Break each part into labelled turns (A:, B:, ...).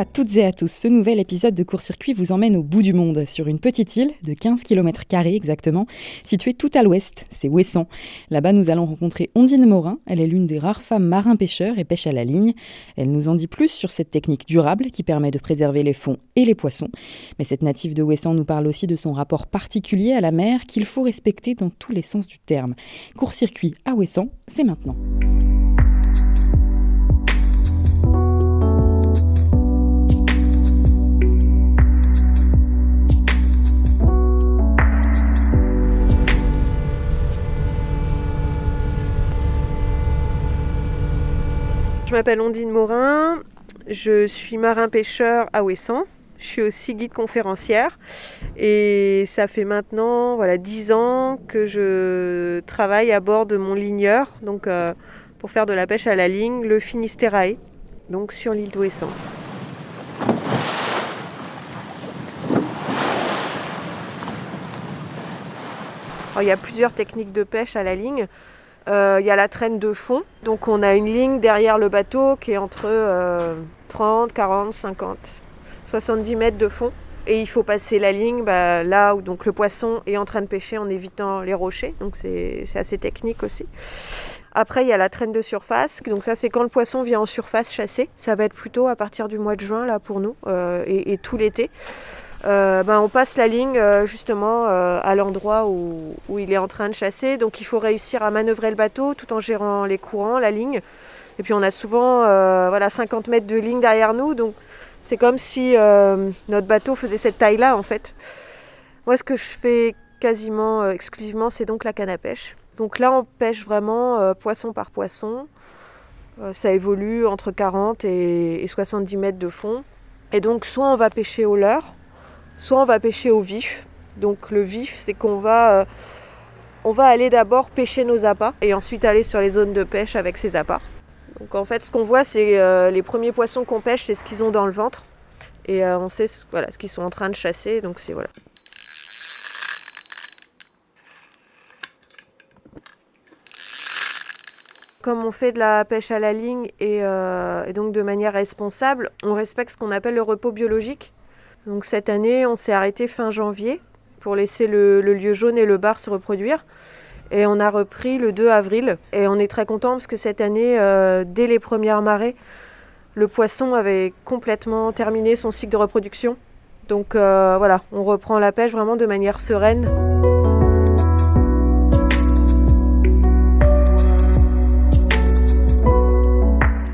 A: à toutes et à tous. Ce nouvel épisode de Court-Circuit vous emmène au bout du monde, sur une petite île de 15 km exactement, située tout à l'ouest, c'est Ouessant. Là-bas, nous allons rencontrer Ondine Morin. Elle est l'une des rares femmes marins-pêcheurs et pêche à la ligne. Elle nous en dit plus sur cette technique durable qui permet de préserver les fonds et les poissons. Mais cette native de Ouessant nous parle aussi de son rapport particulier à la mer qu'il faut respecter dans tous les sens du terme. Court-Circuit à Ouessant, c'est maintenant.
B: Je m'appelle Ondine Morin, je suis marin-pêcheur à Ouessant. Je suis aussi guide conférencière et ça fait maintenant voilà 10 ans que je travaille à bord de mon ligneur donc euh, pour faire de la pêche à la ligne, le Finisterae, donc sur l'île d'Ouessant. il y a plusieurs techniques de pêche à la ligne. Euh, il y a la traîne de fond. Donc on a une ligne derrière le bateau qui est entre 30, 40, 50, 70 mètres de fond. Et il faut passer la ligne bah, là où donc, le poisson est en train de pêcher en évitant les rochers. Donc c'est assez technique aussi. Après, il y a la traîne de surface. Donc ça, c'est quand le poisson vient en surface chasser. Ça va être plutôt à partir du mois de juin là pour nous euh, et, tout l'été. Euh, ben, on passe la ligne euh, justement euh, à l'endroit où, il est en train de chasser. Donc il faut réussir à manœuvrer le bateau tout en gérant les courants, la ligne. Et puis on a souvent voilà, 50 mètres de ligne derrière nous. Donc c'est comme si notre bateau faisait cette taille-là en fait. Moi ce que je fais quasiment exclusivement c'est donc la canne à pêche. Donc là on pêche vraiment poisson par poisson. ça évolue entre 40 et, et 70 mètres de fond. Et donc soit on va pêcher au leurre, soit on va pêcher au vif. Donc le vif, c'est qu'on va, euh, on va aller d'abord pêcher nos appâts et ensuite aller sur les zones de pêche avec ces appâts. Donc en fait, ce qu'on voit, c'est euh, les premiers poissons qu'on pêche, c'est ce qu'ils ont dans le ventre. Et euh, on sait ce, voilà, ce qu'ils sont en train de chasser. Donc c'est voilà. Comme on fait de la pêche à la ligne et, et donc de manière responsable, on respecte ce qu'on appelle le repos biologique. Donc cette année, on s'est arrêté fin janvier pour laisser le, lieu jaune et le bar se reproduire. Et on a repris le 2 avril. Et on est très content parce que cette année, euh, dès les premières marées, le poisson avait complètement terminé son cycle de reproduction. Donc euh, voilà, on reprend la pêche vraiment de manière sereine.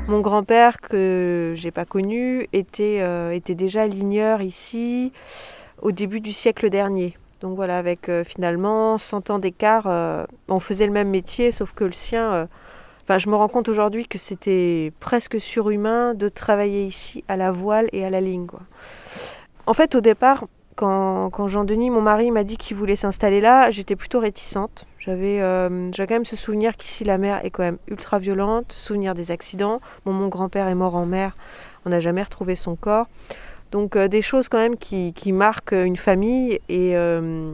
B: Mon grand-père, que j'ai pas connu, était, euh, était déjà ligneur ici au début du siècle dernier. Donc voilà, avec euh, finalement 100 ans d'écart, euh, on faisait le même métier, sauf que le sien, enfin, je me rends compte aujourd'hui que c'était presque surhumain de travailler ici à la voile et à la ligne. En fait, au départ, quand, Jean-Denis, mon mari, m'a dit qu'il voulait s'installer là, j'étais plutôt réticente. J'avais euh, quand même ce souvenir qu'ici la mer est quand même ultra violente, souvenir des accidents. mon grand-père est mort en mer, on n'a jamais retrouvé son corps. Donc euh, des choses quand même qui, marquent une famille euh,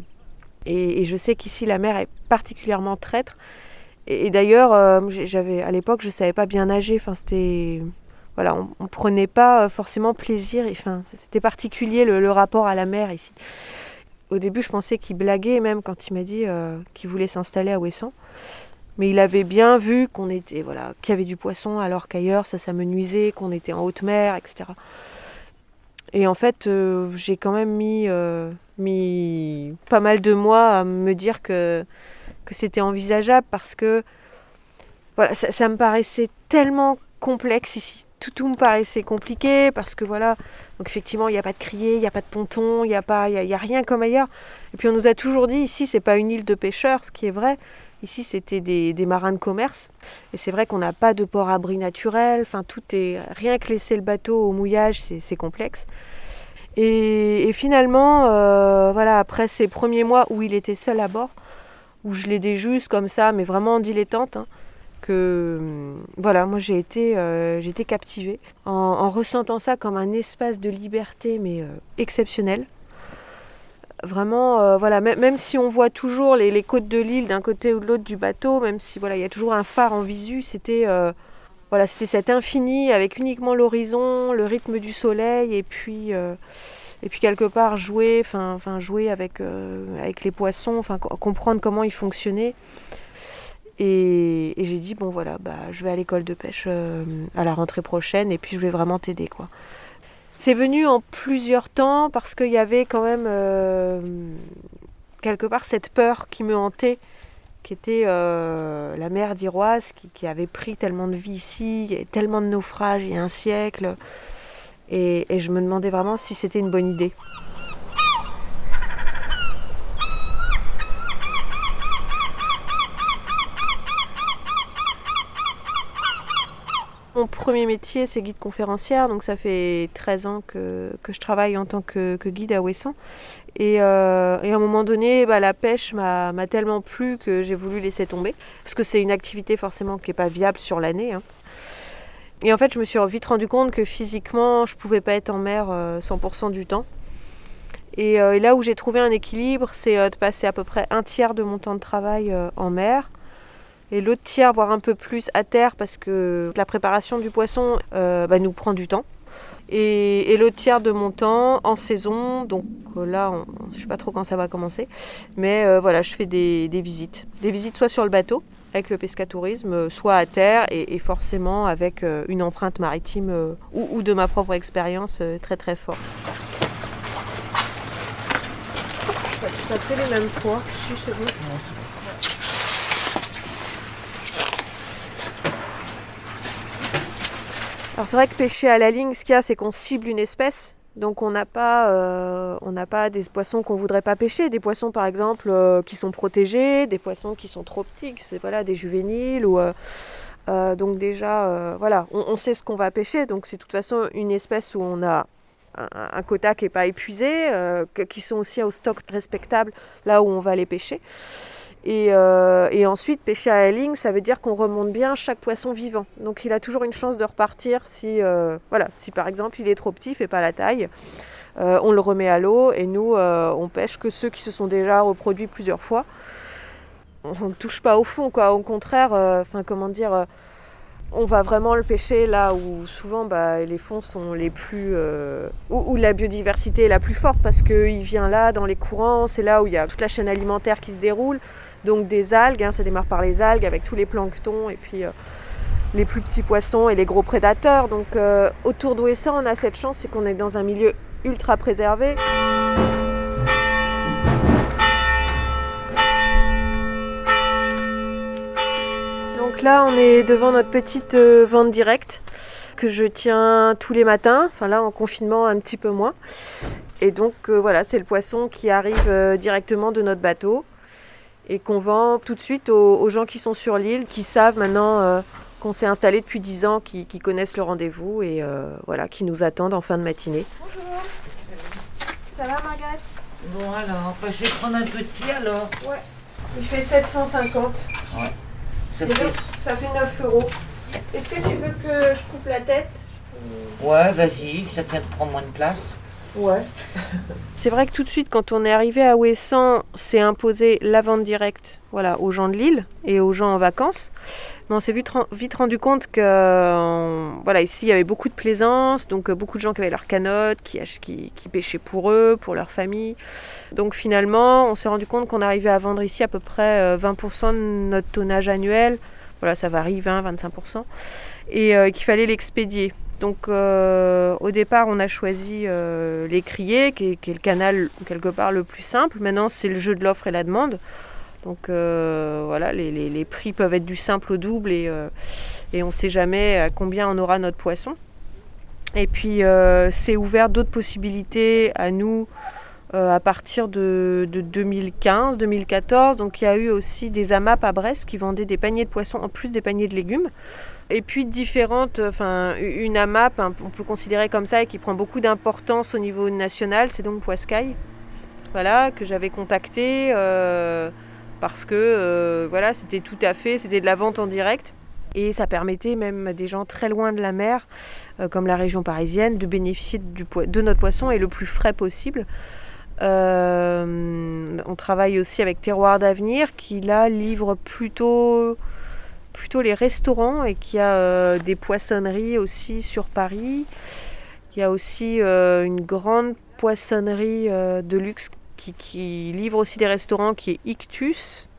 B: et, je sais qu'ici la mer est particulièrement traître. Et, d'ailleurs, à l'époque, je ne savais pas bien nager. Enfin, voilà, on, ne prenait pas euh, forcément plaisir. Enfin, c'était particulier le, rapport à la mer ici. Au début, je pensais qu'il blaguait même quand il m'a dit euh, qu'il voulait s'installer à Ouessant. Mais il avait bien vu qu'on était, voilà, qu'il y avait du poisson, alors qu'ailleurs ça, ça me nuisait, qu'on était en haute mer, etc. Et en fait, euh, j'ai quand même mis, mis pas mal de mois à me dire que, c'était envisageable parce que voilà, ça me paraissait tellement complexe ici, tout, me paraissait compliqué parce que voilà, donc effectivement, il n'y a pas de crier, il n'y a pas de ponton, il n'y a, pas, il y a, rien comme ailleurs. Et puis on nous a toujours dit ici, c'est pas une île de pêcheurs, ce qui est vrai. Ici, c'était des, marins de commerce. Et c'est vrai qu'on n'a pas de port-abri naturel. Enfin, tout est. Rien que laisser le bateau au mouillage, c'est complexe. Et, finalement, euh, voilà, après ces premiers mois où il était seul à bord, où je l'aidais juste comme ça, mais vraiment en dilettante, hein, que voilà, moi j'ai été, euh, captivée en, ressentant ça comme un espace de liberté mais euh, exceptionnel. Vraiment, euh, voilà, même, si on voit toujours les, côtes de l'île d'un côté ou de l'autre du bateau, même si voilà, il y a toujours un phare en visu, c'était voilà, c'était cet infini avec uniquement l'horizon, le rythme du soleil et puis, et puis quelque part jouer, enfin, jouer avec, avec les poissons, enfin comprendre comment ils fonctionnaient. Et, j'ai dit bon voilà, bah, je vais à l'école de pêche euh, à la rentrée prochaine et puis je vais vraiment t'aider quoi. C'est venu en plusieurs temps parce qu'il y avait quand même quelque part cette peur qui me hantait qui était euh, la mer d'Iroise, qui, avait pris tellement de vie ici, tellement de naufrages il y a un siècle. et je me demandais vraiment si c'était une bonne idée. Mon premier métier, c'est guide conférencière, donc ça fait 13 ans que, je travaille en tant que, guide à Ouessant. Euh, et, à un moment donné, bah, la pêche m'a tellement plu que j'ai voulu laisser tomber, parce que c'est une activité forcément qui n'est pas viable sur l'année. Hein. Et en fait, je me suis vite rendu compte que physiquement, je ne pouvais pas être en mer 100% euh, du temps. Euh, et là où j'ai trouvé un équilibre, c'est de passer à peu près un tiers de mon temps de travail en mer et l'autre tiers, voire un peu plus à terre, parce que la préparation du poisson euh, bah, nous prend du temps. Et, l'autre tiers de mon temps en saison, donc euh, là, je ne sais pas trop quand ça va commencer, mais euh, voilà, je fais des, visites. Des visites soit sur le bateau, avec le pescatourisme, soit à terre, et, forcément avec une empreinte maritime ou, de ma propre expérience très très forte. Ça, fait les mêmes poids. Si, c'est bon. Alors c'est vrai que pêcher à la ligne, ce qu'il y a, c'est qu'on cible une espèce. Donc on n'a pas, euh, pas des poissons qu'on voudrait pas pêcher, des poissons par exemple euh, qui sont protégés, des poissons qui sont trop petits, c'est voilà des juvéniles ou euh, donc déjà voilà, on, sait ce qu'on va pêcher. Donc c'est de toute façon une espèce où on a un, quota qui n'est pas épuisé, qui sont aussi au stock respectable là où on va les pêcher. Euh, et, ensuite, pêcher à ligne, ça veut dire qu'on remonte bien chaque poisson vivant. Donc il a toujours une chance de repartir si, euh, voilà, si par exemple il est trop petit, il fait pas la taille. Euh, on le remet à l'eau et nous, on pêche que ceux qui se sont déjà reproduits plusieurs fois. On ne touche pas au fond, quoi. Au contraire, enfin comment dire, on va vraiment le pêcher là où souvent bah, les fonds sont les plus... où, où, la biodiversité est la plus forte parce qu'il vient là dans les courants, c'est là où il y a toute la chaîne alimentaire qui se déroule. Donc des algues, hein, ça démarre par les algues avec tous les planctons et puis euh, les plus petits poissons et les gros prédateurs. Donc euh, autour d'Ouessant, on a cette chance, c'est qu'on est dans un milieu ultra préservé. Donc là, on est devant notre petite euh, vente directe que je tiens tous les matins. Enfin là, en confinement, un petit peu moins. Et donc voilà, c'est le poisson qui arrive directement de notre bateau et qu'on vend tout de suite aux, gens qui sont sur l'île, qui savent maintenant euh, qu'on s'est installé depuis 10 ans, qui, connaissent le rendez-vous et euh, voilà, qui nous attendent en fin de matinée. Bonjour. Ça va Margaret?
C: Bon alors, bah, je vais prendre un petit alors.
B: Ouais. Il fait 750. Ouais. Ça, fait... ça fait 9 euros. Est-ce que tu veux que je coupe la tête?
C: Ouais, vas-y, ça te prend moins de place.
B: C'est vrai que tout de suite, quand on est arrivé à Ouessant, c'est imposé la vente directe voilà, aux gens de l'île et aux gens en vacances. Mais on s'est vite, vite, rendu compte que euh, voilà, ici, il y avait beaucoup de plaisance, donc euh, beaucoup de gens qui avaient leur canotte, qui, qui, qui pêchaient pour eux, pour leur famille. Donc finalement, on s'est rendu compte qu'on arrivait à vendre ici à peu près 20% euh, de notre tonnage annuel. Voilà, ça varie 20-25%. Et qu'il fallait l'expédier. Donc euh, au départ, on a choisi euh, l'écrier, qui, est le canal quelque part le plus simple. Maintenant, c'est le jeu de l'offre et la demande. Donc euh, voilà, les, prix peuvent être du simple au double et, on ne sait jamais à combien on aura notre poisson. Et puis c'est ouvert d'autres possibilités à nous à partir de, de 2015-2014. Donc il y a eu aussi des AMAP à Brest qui vendaient des paniers de poissons en plus des paniers de légumes. Et puis différentes, enfin une AMAP, on peut considérer comme ça, et qui prend beaucoup d'importance au niveau national, c'est donc Poiscaille, voilà, que j'avais contacté euh, parce que euh, voilà, c'était tout à fait, c'était de la vente en direct. Et ça permettait même à des gens très loin de la mer, euh, comme la région parisienne, de bénéficier du, de notre poisson et le plus frais possible. on travaille aussi avec Terroir d'Avenir qui là livre plutôt plutôt les restaurants et qu'il y a des poissonneries aussi sur Paris. Il y a aussi une grande poissonnerie de luxe qui, livre aussi des restaurants qui est Ictus.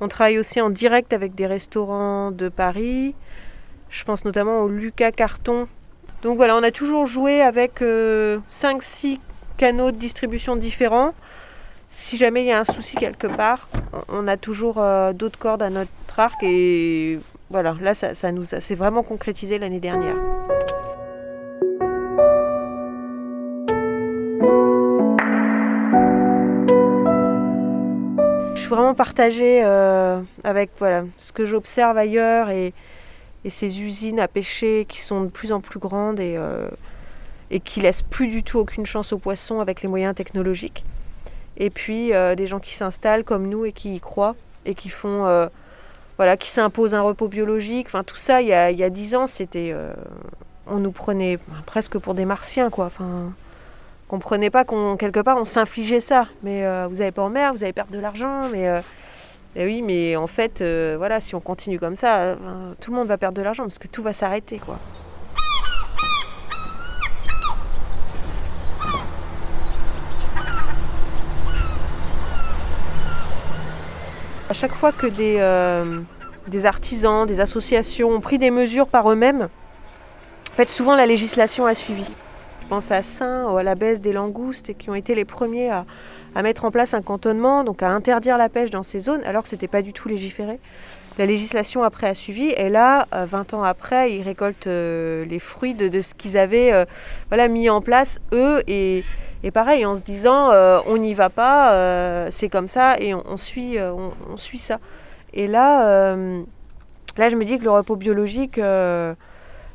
B: On travaille aussi en direct avec des restaurants de Paris. Je pense notamment au Lucas Carton. Donc voilà, on a toujours joué avec 5-6 canaux de distribution différents. Si jamais il y a un souci quelque part, on a toujours euh, d'autres cordes à notre et voilà, là ça, nous s'est vraiment concrétisé l'année dernière. Je suis vraiment partagée euh, avec voilà, ce que j'observe ailleurs et, ces usines à pêcher qui sont de plus en plus grandes et, euh, et qui laissent plus du tout aucune chance aux poissons avec les moyens technologiques. Et puis euh, des gens qui s'installent comme nous et qui y croient et qui font voilà, qui s'imposent un repos biologique. Enfin tout ça, il y a dix ans, c'était euh, on nous prenait presque pour des martiens quoi. Enfin, comprenait pas qu'on quelque part on s'infligeait ça. Mais vous avez pas en mer, vous allez perdre de l'argent, mais eh oui, mais en fait, voilà, si on continue comme ça, tout le monde va perdre de l'argent parce que tout va s'arrêter quoi. À chaque fois que euh, des, artisans, des associations ont pris des mesures par eux-mêmes, en fait, souvent la législation a suivi. Je pense à Saint ou à la baisse des langoustes qui ont été les premiers à, mettre en place un cantonnement, donc à interdire la pêche dans ces zones, alors que ce n'était pas du tout légiféré. La législation après a suivi, et là, 20 euh, ans après, ils récoltent euh, les fruits de, ce qu'ils avaient voilà, mis en place, eux, et, et pareil, en se disant, euh, on n'y va pas, euh, c'est comme ça, et on, suit, euh, on, suit ça. Et là, là, je me dis que le repos biologique, un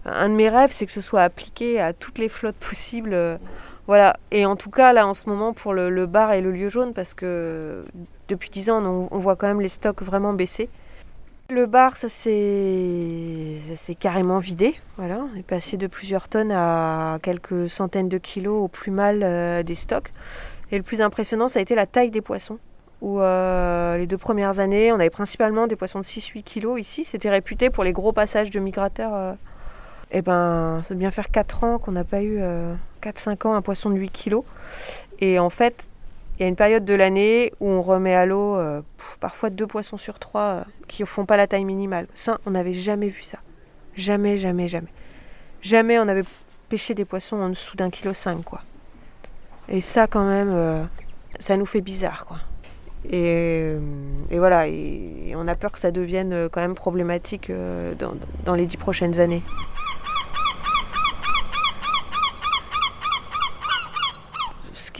B: de mes rêves, c'est que ce soit appliqué à toutes les flottes possibles. voilà. Et en tout cas, là, en ce moment, pour le, bar et le lieu jaune, parce que depuis 10 ans, on, on voit quand même les stocks vraiment baisser. Le bar, ça s'est carrément vidé. Voilà, on est passé de plusieurs tonnes à quelques centaines de kilos au plus mal euh, des stocks. Et le plus impressionnant, ça a été la taille des poissons. Euh, les deux premières années, on avait principalement des poissons de 6-8 kilos ici. C'était réputé pour les gros passages de migrateurs. Et euh. eh ben, ça doit bien faire 4 ans qu'on n'a pas eu 4-5 ans un poisson de 8 kilos. Et en fait, il y a une période de l'année où on remet à l'eau euh, parfois deux poissons sur trois euh, qui ne font pas la taille minimale. Ça, on n'avait jamais vu ça. Jamais, jamais, jamais. Jamais on avait pêché des poissons en dessous d'un kilo cinq, quoi. Et ça, quand même, euh, ça nous fait bizarre, quoi. Et, voilà, on a peur que ça devienne quand même problématique dans les dix prochaines années.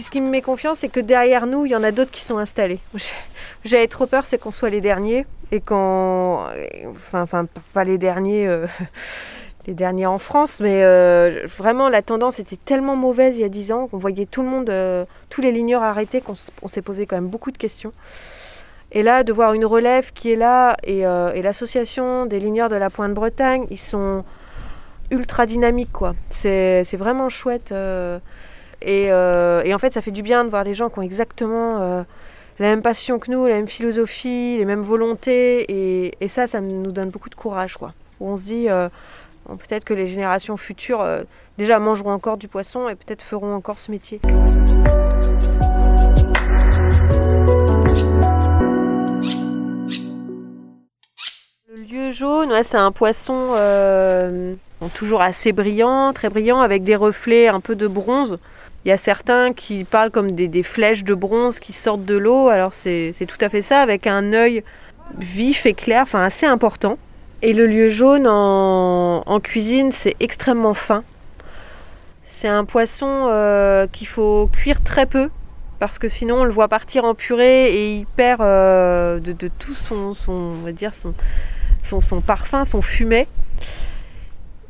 B: ce qui me met confiance, c'est que derrière nous, il y en a d'autres qui sont installés. J'avais trop peur, c'est qu'on soit les derniers et qu'on. Enfin, enfin pas les derniers. Euh, les derniers en France, mais euh, vraiment la tendance était tellement mauvaise il y a 10 ans qu'on voyait tout le monde, euh, tous les ligneurs arrêtés, qu'on s'est posé quand même beaucoup de questions. Et là, de voir une relève qui est là et, et l'association des ligneurs de la Pointe-Bretagne, ils sont ultra dynamiques quoi. C'est vraiment chouette. Euh, et, en fait, ça fait du bien de voir des gens qui ont exactement euh, la même passion que nous, la même philosophie, les mêmes volontés. Et, ça, ça nous donne beaucoup de courage. Quoi. Où on se dit, euh, peut-être que les générations futures, déjà, mangeront encore du poisson et peut-être feront encore ce métier. Le lieu jaune, c'est un poisson toujours assez brillant, très brillant, avec des reflets un peu de bronze. Il y a certains qui parlent comme des, flèches de bronze qui sortent de l'eau. Alors c'est tout à fait ça, avec un œil vif et clair, enfin assez important. Et le lieu jaune en, cuisine, c'est extrêmement fin. C'est un poisson euh, qu'il faut cuire très peu parce que sinon on le voit partir en purée et il perd euh, de, tout son, on va dire son, son parfum, son fumet.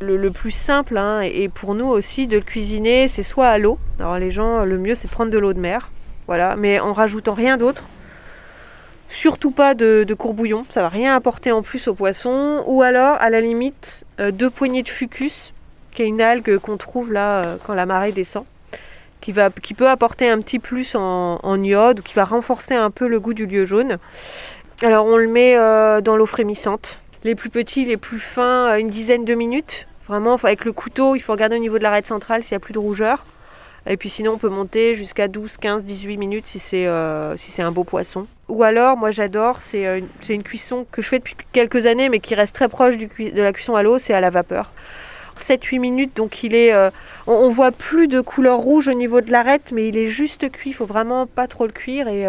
B: Le, plus simple, hein, et pour nous aussi, de le cuisiner, c'est soit à l'eau. Alors les gens, le mieux, c'est de prendre de l'eau de mer. Voilà, mais en rajoutant rien d'autre. Surtout pas de, courbouillon, ça va rien apporter en plus au poisson. Ou alors, à la limite, euh, deux poignées de fucus, qui est une algue qu'on trouve là euh, quand la marée descend, qui, peut apporter un petit plus en, iode, ou qui va renforcer un peu le goût du lieu jaune. Alors on le met euh, dans l'eau frémissante Les plus petits, les plus fins, euh, une dizaine de minutes. Vraiment, avec le couteau, il faut regarder au niveau de l'arête centrale s'il n'y a plus de rougeur. Et puis sinon, on peut monter jusqu'à 12, 15, 18 minutes si c'est euh, si c'est un beau poisson. Ou alors, moi j'adore, c'est euh, une, une cuisson que je fais depuis quelques années, mais qui reste très proche de la cuisson à l'eau, c'est à la vapeur. 7-8 minutes, donc il est, on, on, voit plus de couleur rouge au niveau de l'arête, mais il est juste cuit, il faut vraiment pas trop le cuire. Et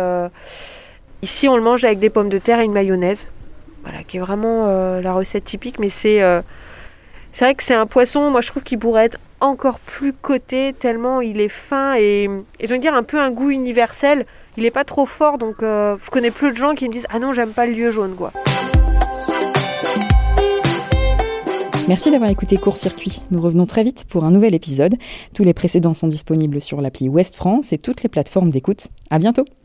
B: ici, on le mange avec des pommes de terre et une mayonnaise, voilà, qui est vraiment euh, la recette typique. Mais c'est, c'est vrai que c'est un poisson, moi je trouve qu'il pourrait être encore plus coté, tellement il est fin et, et je veux dire un peu un goût universel. Il n'est pas trop fort, donc je connais plus de gens qui me disent ah non j'aime pas le lieu jaune quoi.
A: Merci d'avoir écouté Court Circuit. Nous revenons très vite pour un nouvel épisode. Tous les précédents sont disponibles sur l'appli Ouest France et toutes les plateformes d'écoute. À bientôt!